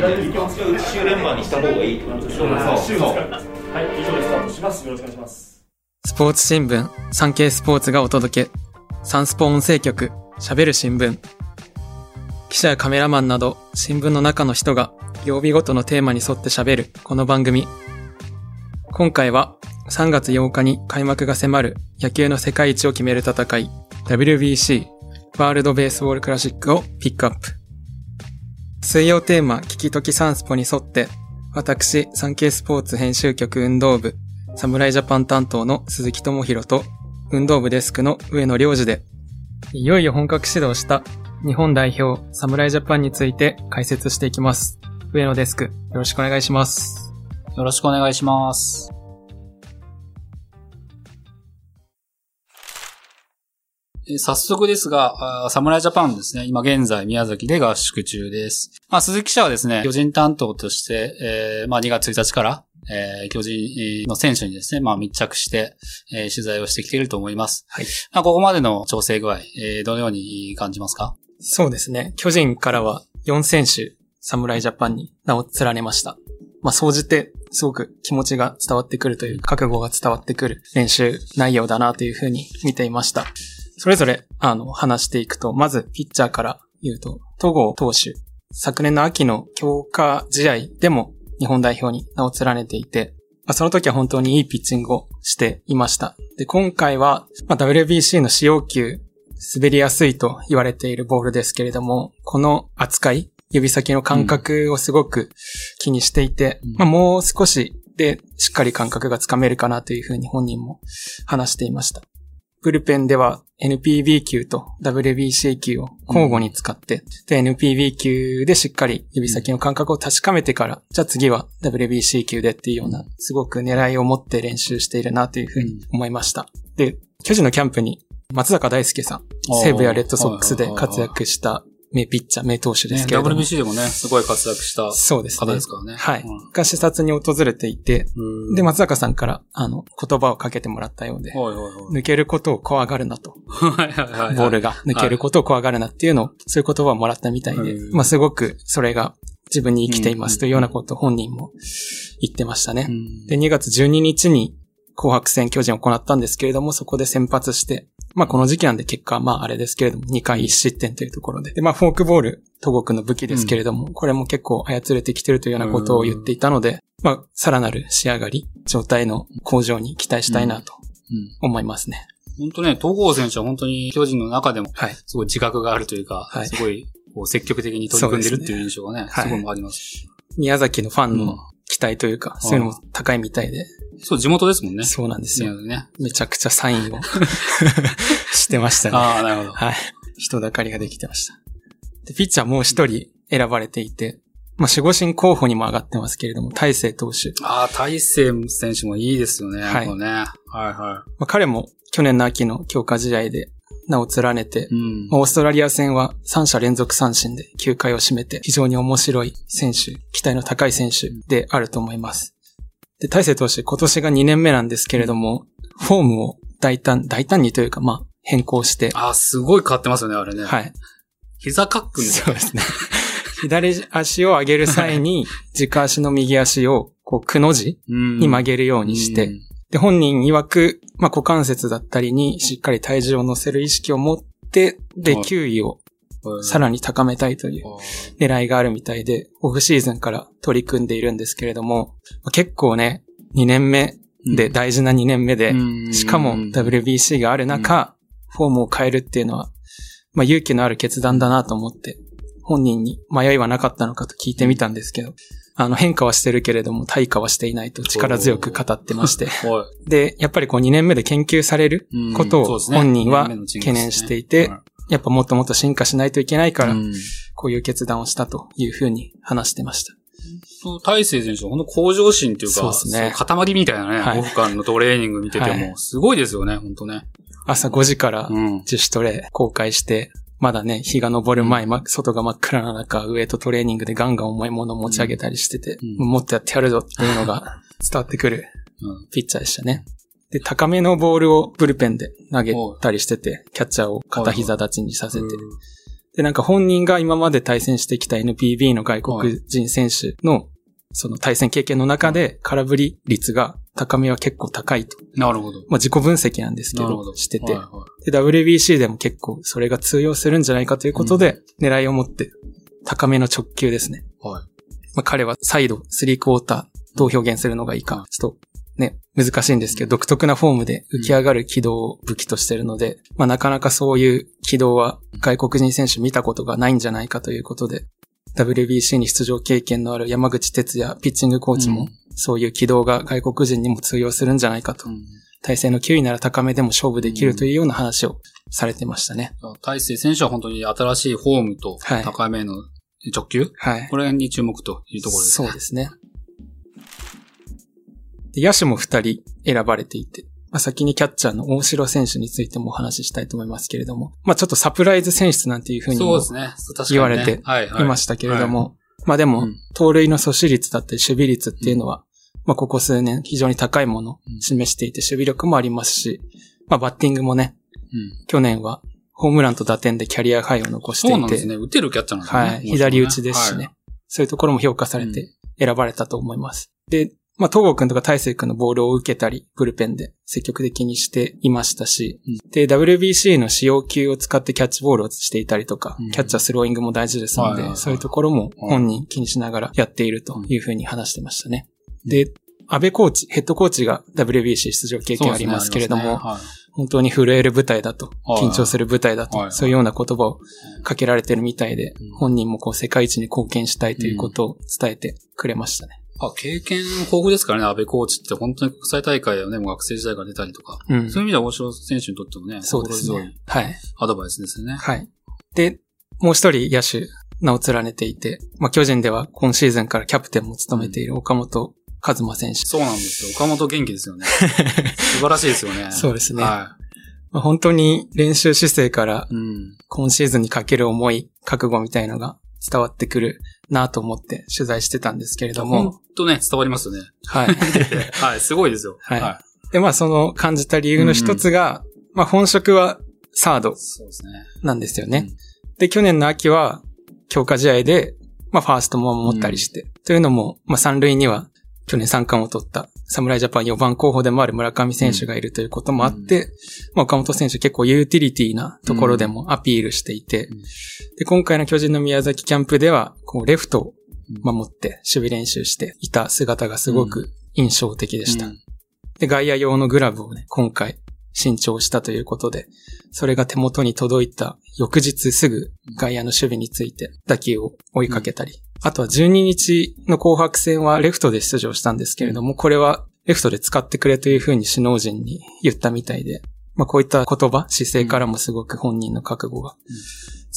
週連番にした方がいいってことですからはい、以上でスタートします。よろしくお願いします。スポーツ新聞、産経スポーツがお届け。サンスポ音声局、喋る新聞。記者やカメラマンなど、新聞の中の人が、曜日ごとのテーマに沿って喋る、この番組。今回は、3月8日に開幕が迫る野球の世界一を決める戦い、WBC、ワールドベースボールクラシックをピックアップ。水曜テーマ、聞きときサンスポに沿って、私、産経スポーツ編集局運動部、侍ジャパン担当の鈴木智弘と、運動部デスクの上野良二で、いよいよ本格始動した日本代表侍ジャパンについて解説していきます。上野デスク、よろしくお願いします。よろしくお願いします。えー早速ですが、侍ジャパンですね、今現在宮崎で合宿中です。まあ、鈴木記者はですね、巨人担当として、えーまあ、2月1日から、えー巨人の選手にですね、まあ、密着して、えー取材をしてきていると思います。はい。まあ、ここまでの調整具合、えーどのように感じますか？そうですね。巨人からは4選手、侍ジャパンに名を連ねました。まあ、総じて、すごく気持ちが伝わってくるという、覚悟が伝わってくる練習内容だなというふうに見ていました。それぞれ、あの、話していくと、まず、ピッチャーから言うと、戸郷投手、昨年の秋の強化試合でも日本代表に名を連ねていて、まあ、その時は本当にいいピッチングをしていました。で、今回は、まあ、WBC の使用球、滑りやすいと言われているボールですけれども、この扱い、指先の感覚をすごく気にしていて、うんまあ、もう少しでしっかり感覚がつかめるかなというふうに本人も話していました。ブルペンでは NPB 級と WBC 級を交互に使って、で、NPB 級でしっかり指先の感覚を確かめてから、じゃあ次は WBC 級でっていうような、すごく狙いを持って練習しているなというふうに思いました。で、巨人のキャンプに松坂大輔さん、西武やレッドソックスで活躍した名ピッチャー、名投手ですね、けれども。WBC でもね、すごい活躍したそうですね方です。からね。はいうん。が視察に訪れていて、うんで、松坂さんから、あの、言葉をかけてもらったようで、はいはいはい。抜けることを怖がるなと。はいはいはいはいボールが抜けることを怖がるなっていうのを、そういう言葉をもらったみたいでう、んまあすごくそれが自分に生きていますというようなことを本人も言ってましたね。うんで、2月12日に紅白戦巨人を行ったんですけれども、そこで先発して、まあこの時期なんで結果はまああれですけれども、2回1失点というところで。で、まあフォークボール、東国の武器ですけれども、これも結構操れてきてるというようなことを言っていたので、まあさらなる仕上がり、状態の向上に期待したいなとうん思いますね。本当ね、東郷選手は本当に巨人の中でもはい。すごい自覚があるというか、はいすごいこう積極的に取り組んでるっていう印象がね、すそうですねごいあります。宮崎のファンうんの期待というか、そういうのも高いみたいで、そう、地元ですもんね。そうなんですよ。ね。めちゃくちゃサインを してましたね。ああ、なるほど。はい。人だかりができてました。で、ピッチャーもう一人選ばれていて、まあ、守護神候補にも上がってますけれども、大勢投手。ああ、大勢選手もいいですよね。はいね。はいはまあ、彼も去年の秋の強化試合で名を連ねてい。、うん。まあオーストラリア戦は3者連続三振で9回を占めて非常に面白い選手、期待の高い選手であると思います。で、大勢投手今年が2年目なんですけれども、フォームを大胆、大胆にというか、まあ、変更して、ああ、すごい変わってますよね、あれね。はい。膝カックみたいそうですね。左足を上げる際に、軸足の右足を、こう、くの字な。に曲げるようにして、うんで、本人曰く、まあ、股関節だったりにしっかり体重を乗せる意識を持って、で、はい。球威をさらに高めたいというあ狙いがあるみたいで、オフシーズンから取り組んでいるんですけれども、まあ結構ね、2年目で、うん。大事な2年目で、うん。しかも WBC がある中、フォームを変えるっていうのは、まあ勇気のある決断だなと思って、本人に迷いはなかったのかと聞いてみたんですけど、あの変化はしてるけれども対価はしていないと力強く語ってまして。で、やっぱりこう2年目で研究されることを本人は懸念していて、はいやっぱもっともっと進化しないといけないから、うんこういう決断をしたというふうに話してました。大勢選手は本当向上心っていうか、そうですね塊みたいなね、はいオフ間のトレーニング見ててはいも、すごいですよね、本当ね。朝5時からうん。自主トレ公開して、まだね、日が昇る前、ま外が真っ暗な中、ウエイトトレーニングでガンガン重いものを持ち上げたりしてて、うん。もっとやってやるぞっていうのが 伝わってくるうん。ピッチャーでしたね。で、高めのボールをブルペンで投げたりしてて、キャッチャーを片膝立ちにさせて、で、なんか本人が今まで対戦してきた NPB の外国人選手の、その対戦経験の中で空振り率が高めは結構高いと。なるほど。まあ自己分析なんですけど、ど。してて、はいはで、WBC でも結構それが通用するんじゃないかということで、狙いを持って高めの直球ですね。い。はい。まあ彼はサイド、スリークォーター、どう表現するのがいいか、ちょっとね、難しいんですけど、独特なフォームで浮き上がる軌道を武器としてるので、まあなかなかそういう軌道は外国人選手見たことがないんじゃないかということで、WBC に出場経験のある山口哲也ピッチングコーチもうん、そういう軌道が外国人にも通用するんじゃないかと。うん体勢の9位なら高めでも勝負できるというような話をされてましたね。大勢選手は本当に新しいフォームとはい高めの直球、はい。これに注目というところですね。そうですね。で野手も2人選ばれていて、まあ、先にキャッチャーの大城選手についてもお話ししたいと思いますけれども、まあちょっとサプライズ選出なんていうふうにも言われてはいましたけれども、まあでもうん、盗塁の阻止率だったり守備率っていうのは、まあここ数年非常に高いものを示していて守備力もありますし、まあバッティングもね、うん去年はホームランと打点でキャリアハイを残していて、そうなんですね。打てるキャッチャーなんですね。はい、左打ちですしね、はいそういうところも評価されて選ばれたと思います。で、まあ東郷くんとか大勢くんのボールを受けたり、ブルペンで積極的にしていましたし、で、WBC の使用球を使ってキャッチボールをしていたりとか、うんキャッチャースローイングも大事ですので、はいはいはいそういうところも本人気にしながらやっているというふうに話してましたね。で、安倍コーチ、ヘッドコーチが WBC 出場経験ありますけれども、ねありますね本当に震える舞台だと、はい緊張する舞台だと、はいはいそういうような言葉をかけられてるみたいで、うん本人もこう世界一に貢献したいということを伝えてくれましたね。あ経験豊富ですからね、安倍コーチって本当に国際大会をね、もう学生時代から出たりとか。うん。そういう意味では大城選手にとってもね、そうですね。はい。アドバイスですよね。はい。で、もう一人野手、名を連ねていて、まあ、巨人では今シーズンからキャプテンも務めている岡本和真選手。そうなんですよ。岡本元気ですよね。素晴らしいですよね。そうですねはまあ、本当に練習姿勢からい。うん。今シーズンにかける思い、覚悟みたいのが伝わってくるなと思って取材してたんですけれど本も、当ね、伝わりますよね。はい。はい、すごいですよ。はいで、まあその感じた理由の一つが、まあ本職はサードそうですね。なんですよね。で、去年の秋は強化試合で、まあファーストも守ったりして、というのも、まあ三塁には去年三冠を取った侍ジャパン4番候補でもある村上選手がいるということもあって、まあ岡本選手結構ユーティリティなところでもアピールしていて、うん。で、今回の巨人の宮崎キャンプでは、こうレフトを守って守備練習していた姿がすごく印象的でした。うん。で、外野用のグラブをね、今回新調したということで、それが手元に届いた翌日すぐ外野の守備について打球を追いかけたり、あとは12日の紅白戦はレフトで出場したんですけれども、これはレフトで使ってくれというふうに首脳陣に言ったみたいで、まあこういった言葉、姿勢からもすごく本人の覚悟が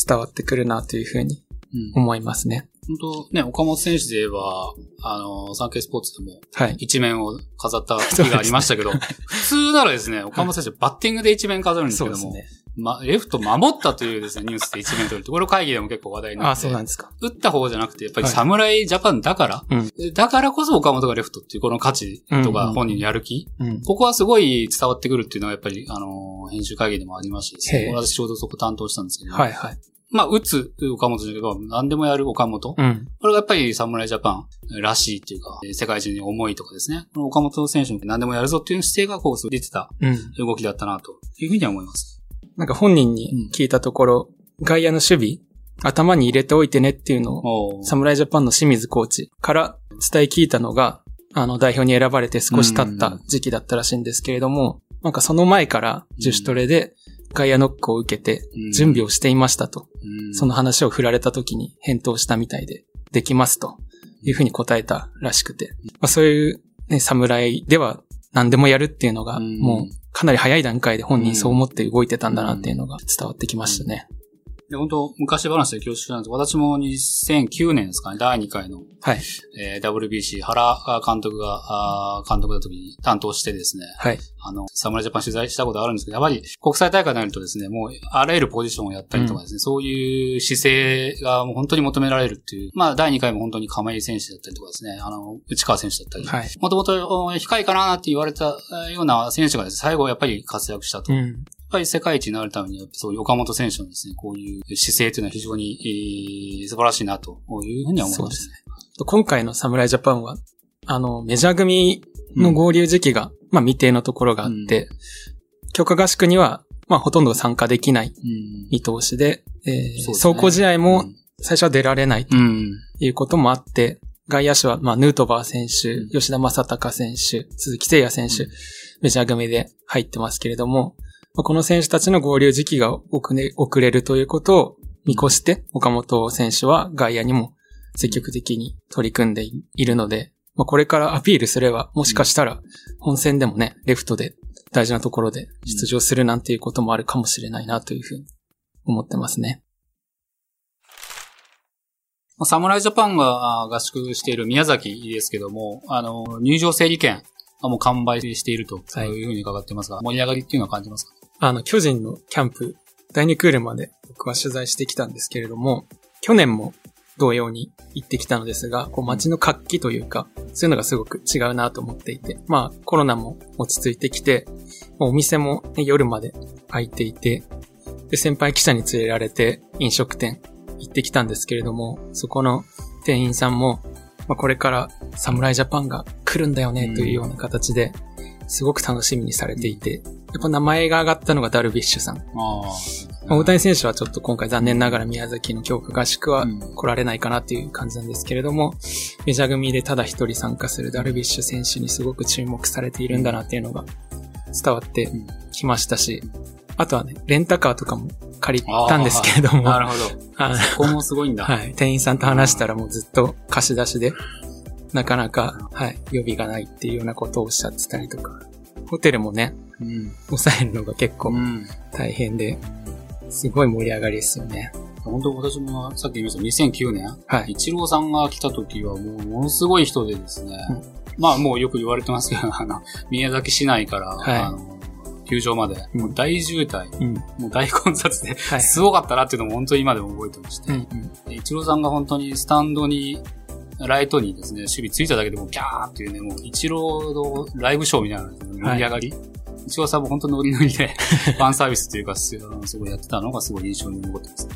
伝わってくるなというふうにうん思いますね。本当ね、岡本選手で言えば、あの、サンケイスポーツでもはい。一面を飾った日がありましたけど、普通ならですね、岡本選手バッティングで一面飾るんですけども、そうですね。ま、レフト守ったというですね、ニュースで一面取るって、これ会議でも結構話題になああ、って、そうなんですか。打った方じゃなくて、やっぱりはい侍ジャパンだから、うんだからこそ岡本がレフトっていうこの価値とうんうんか本人のやる気、うん。ここはすごい伝わってくるっていうのはやっぱり、あの、編集会議でもありましたし、へえ私ちょうどそこ担当したんですけど、はいはい。まあ、打つ岡本じゃなけど、何でもやる岡本。うん。これがやっぱり侍ジャパンらしいっていうか、世界中に思いとかですね。この岡本選手も何でもやるぞっていう姿勢がこう出てたうん。動きだったなというふうには思います。なんか本人に聞いたところ、外野の守備、頭に入れておいてねっていうのを、侍ジャパンの清水コーチから伝え聞いたのが、あの、代表に選ばれて少し経った時期だったらしいんですけれども、なんかその前から自主トレで外野ノックを受けてうん。準備をしていましたと、うん。その話を振られた時に返答したみたいで、できますというふうに答えたらしくて、まあ、そういう、ね、侍では何でもやるっていうのが、うん。もうかなり早い段階で本人そう思って動いてたんだなっていうのが伝わってきましたね。で本当昔話で恐縮なんです私も2009年ですかね、第2回の、はい。えー WBC、原監督が、あー監督の時に担当してですね、はい。あの、侍ジャパン取材したことあるんですけど、やっぱり国際大会になるとですね、もうあらゆるポジションをやったりとかですね、そういう姿勢がもう本当に求められるっていう、まあ第2回も本当に亀井選手だったりとかですね、あの、内川選手だったり、はい。もともと控えかなって言われたような選手がですね、最後やっぱり活躍したと。うん。ぱり世界一になるためには、そういう岡本選手のですね、こういう姿勢というのは非常に、えー、素晴らしいなというふうには思いますね。今回の侍ジャパンは、あの、メジャー組の合流時期が、まあ未定のところがあって、強化合宿には、まあほとんど参加できないうん。見通しで、えーそうですね。走行試合も最初は出られないとうん。いうこともあって、外野手は、まあ、ヌートバー選手うん、吉田正尚選手、鈴木誠也選手、メジャー組で入ってますけれども、まあこの選手たちの合流時期が遅れ遅れるということを見越して、岡本選手は外野にも積極的に取り組んでいるので、まあ、これからアピールすれば、もしかしたら本戦でもね、レフトで大事なところで出場するなんていうこともあるかもしれないなというふうに思ってますね。侍ジャパンが合宿している宮崎ですけども、あの、入場整理券がもう完売しているとはい。いうふうに伺ってますが、盛り上がりっていうのは感じますか？あの、巨人のキャンプ、第2クールまで僕は取材してきたんですけれども、去年も同様に行ってきたのですが、こう街の活気というか、そういうのがすごく違うなと思っていて、まあコロナも落ち着いてきて、もうお店も、ね、夜まで開いていて、で、先輩記者に連れられて飲食店行ってきたんですけれども、そこの店員さんも、まあ、これから侍ジャパンが来るんだよねというような形で、すごく楽しみにされていて、やっぱ名前が挙がったのがダルビッシュさん。大谷選手はちょっと今回残念ながら宮崎の強化合宿はうん。来られないかなっていう感じなんですけれども、メジャー組でただ一人参加するダルビッシュ選手にすごく注目されているんだなっていうのが伝わってきましたし、あとはね、レンタカーとかも借りたんですけれども、なるほど。あここもすごいんだ。はい、店員さんと話したらもうずっと貸し出しで、なかなか、はい、予備がないっていうようなことをおっしゃってたりとか、ホテルもね、うん。抑えるのが結構うん。大変で、すごい盛り上がりですよね。本当私もさっき言いました2009年、はい。イチローさんが来た時はもうものすごい人でですね、うんまあもうよく言われてますけど、あの、宮崎市内から、はいあの、球場まで、うん。もう大渋滞、うん。もう大混雑で、はい。すごかったなっていうのも本当に今でも覚えてまして、イチローさんが本当にスタンドに、ライトにですね、守備ついただけでもうキャーっていうね、もうイチローのライブショーみたいな盛り上がり、イチローさんも本当ノリノリで、ファンサービスというか、すすごいやってたのがすごい印象に残ってますね。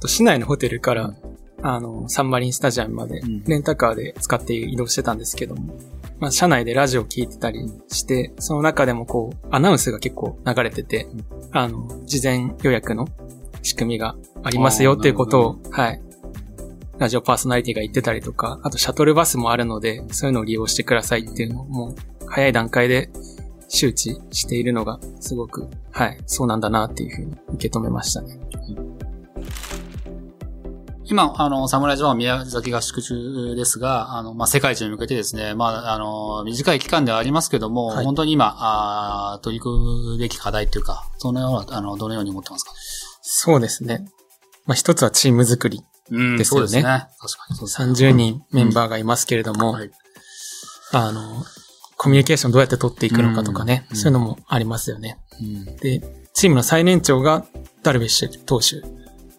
と市内のホテルから、うんあの、サンマリンスタジアムまでうん、レンタカーで使って移動してたんですけども、まあ、車内でラジオ聞いてたりして、その中でもこう、アナウンスが結構流れてて、あの、事前予約の仕組みがありますよっていうことを、はい。ラジオパーソナリティが言ってたりとか、あとシャトルバスもあるので、そういうのを利用してくださいっていうのをもう、早い段階で周知しているのが、すごく、はい、そうなんだなっていうふうに受け止めましたね。今、あの、侍ジャパンは宮崎合宿中ですが、あの、まあ、世界一に向けてですね、まあ、あの、短い期間ではありますけども、はい本当に今、あー取り組むべき課題というか、そのような、あの、どのように思ってますか？そうですね。まあ、一つはチーム作り。うんですよねそうですね。確かにそうですね。30人メンバーがいますけれども、はいあの、コミュニケーションどうやって取っていくのかとかね、うんそういうのもありますよね。うんで、チームの最年長がダルビッシュ投手、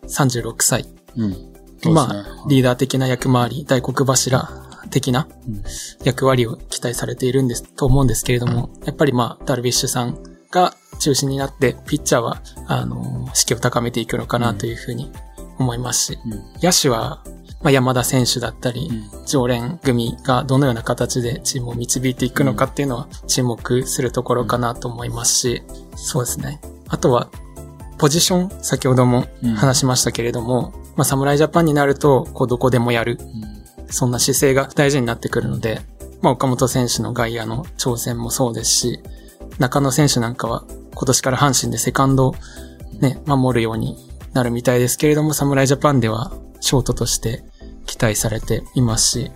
36歳。うん。ね。あ、リーダー的な役回り、大黒柱的なうん。役割を期待されているんです、と思うんですけれども、やっぱりまあ、ダルビッシュさんが中心になって、ピッチャーは、あの、士気を高めていくのかなというふうに思いますし、うん。野手は、まあ、山田選手だったり、うん。常連組がどのような形でチームを導いていくのかっていうのは注目するところかなと思いますし、そうですね。あとは、ポジション、先ほども話しましたけれども、まあ、侍ジャパンになると、こう、どこでもやる。そんな姿勢が大事になってくるので、まあ、岡本選手の外野の挑戦もそうですし、中野選手なんかは今年から阪神でセカンドをね、守るようになるみたいですけれども、侍ジャパンではショートとして期待されていますし、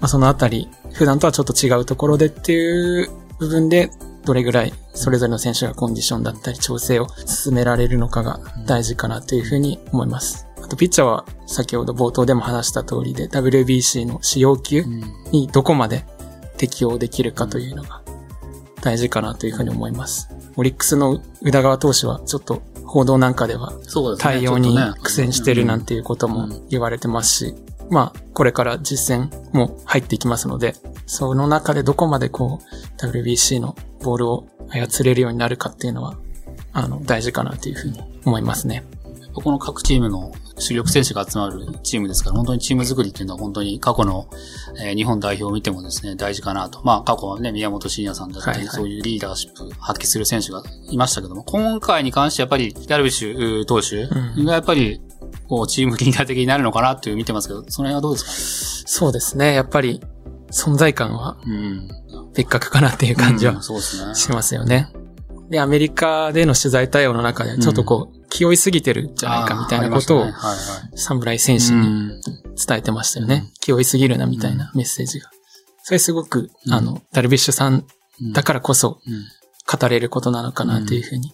まあ、そのあたり、普段とはちょっと違うところでっていう部分で、どれぐらいそれぞれの選手がコンディションだったり調整を進められるのかが大事かなというふうに思います。あとピッチャーは先ほど冒頭でも話した通りで WBC の使用球うんにどこまで適用できるかというのが大事かなというふうに思います。オリックスの宇田川投手はちょっと報道なんかでは。対応に苦戦してるなんていうことも言われてますし、まあ、これから実戦も入っていきますので、その中でどこまでこう、WBC のボールを操れるようになるかっていうのは、あの、大事かなというふうに思いますね。この各チームの主力選手が集まるチームですから、本当にチーム作りっていうのは本当に過去の、えー日本代表を見てもですね、大事かなと。まあ過去はね、宮本慎也さんだったり、はいはいそういうリーダーシップ発揮する選手がいましたけども、今回に関してやっぱりダルビッシュ投手うんがやっぱり、こう、チームリーダー的になるのかなという見てますけど、その辺はどうですそうですね。やっぱり、存在感はうん。別格かなっていう感じうんは。しますよね。で、アメリカでの取材対応の中で、ちょっとこう、気負いすぎてるんじゃないかみたいなことをね。はいはい。侍戦士にうん。伝えてましたよね。気負いすぎるなみたいなメッセージが。それすごく、うん。あの、ダルビッシュさんだからこそうん。語れることなのかなというふうに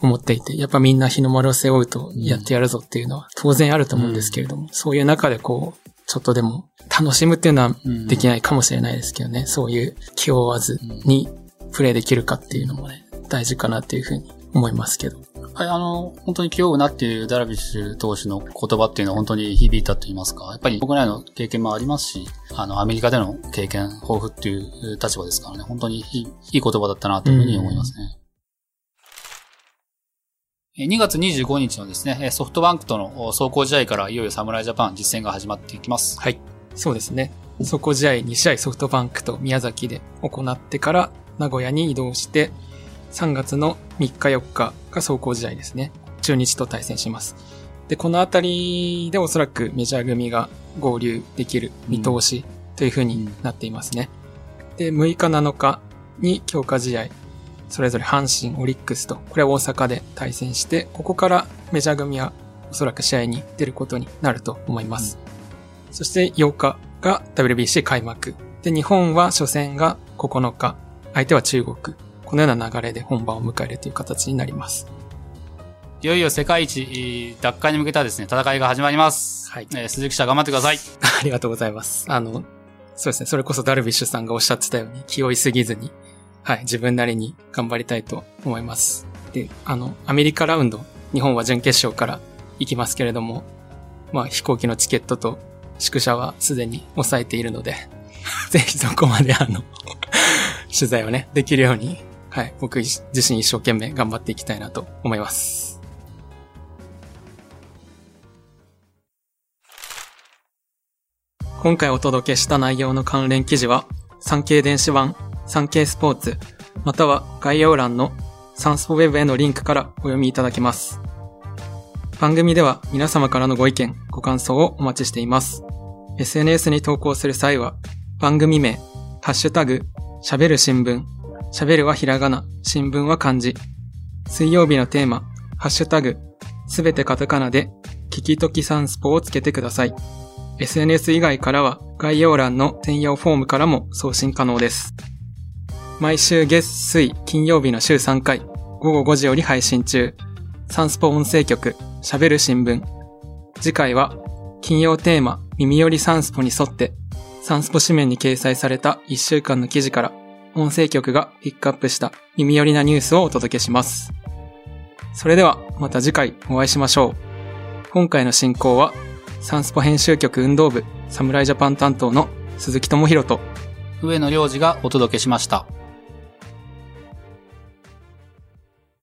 思っていて、やっぱみんな日の丸を背負うとやってやるぞっていうのは当然あると思うんですけれども、そういう中でこう、ちょっとでも楽しむっていうのはうん。できないかもしれないですけどね、そういう気負わずにプレイできるかっていうのもね、大事かなっていうふうに思いますけど。はい、あの、本当に気負うなっていうダルビッシュ投手の言葉っていうのは本当に響いたと言いますか、やっぱり国内の経験もありますし、あの、アメリカでの経験豊富っていう立場ですからね、本当にいい言葉だったなというふうに思いますね。え2月25日のですね、えソフトバンクとの走行試合からいよいよ侍ジャパン実戦が始まっていきます。はい。そうですね。そこ試合2試合ソフトバンクと宮崎で行ってから名古屋に移動して、3月の3日4日が走行試合ですね。中日と対戦します。で、このあたりでおそらくメジャー組が合流できる見通しというふうになっていますね。で、6日7日に強化試合、それぞれ阪神、オリックスと、これは大阪で対戦して、ここからメジャー組はおそらく試合に出ることになると思います。そして8日が WBC 開幕。で、日本は初戦が9日。相手は中国。このような流れで本番を迎えるという形になります。いよいよ世界一えー奪還に向けたですね、戦いが始まります。はいえー鈴木記者頑張ってください。ありがとうございます。あの、そうですね。それこそダルビッシュさんがおっしゃってたように気負いすぎずに、はい、自分なりに頑張りたいと思います。で、あの、アメリカラウンド、日本は準決勝から行きますけれども、まあ飛行機のチケットと宿舎はすでに抑えているので、ぜひそこまであの、取材をね、できるように、はい、僕自身一生懸命頑張っていきたいなと思います。今回お届けした内容の関連記事は、産経電子版、産経スポーツ、または概要欄のサンスポウェブへのリンクからお読みいただけます。番組では皆様からのご意見、ご感想をお待ちしています。SNS に投稿する際は、番組名、ハッシュタグ、喋る新聞、喋るはひらがな、新聞は漢字。水曜日のテーマ、ハッシュタグ、すべてカタカナで、聞きときサンスポをつけてください。SNS 以外からは概要欄の専用フォームからも送信可能です。毎週月水金曜日の週3回午後5時より配信中。サンスポ音声局喋る新聞。次回は金曜テーマ耳寄りサンスポに沿ってサンスポ紙面に掲載された1週間の記事から音声局がピックアップした耳寄りなニュースをお届けします。それではまた次回お会いしましょう。今回の進行はサンスポ編集局運動部、侍ジャパン担当の鈴木智弘と、上野良二がお届けしました。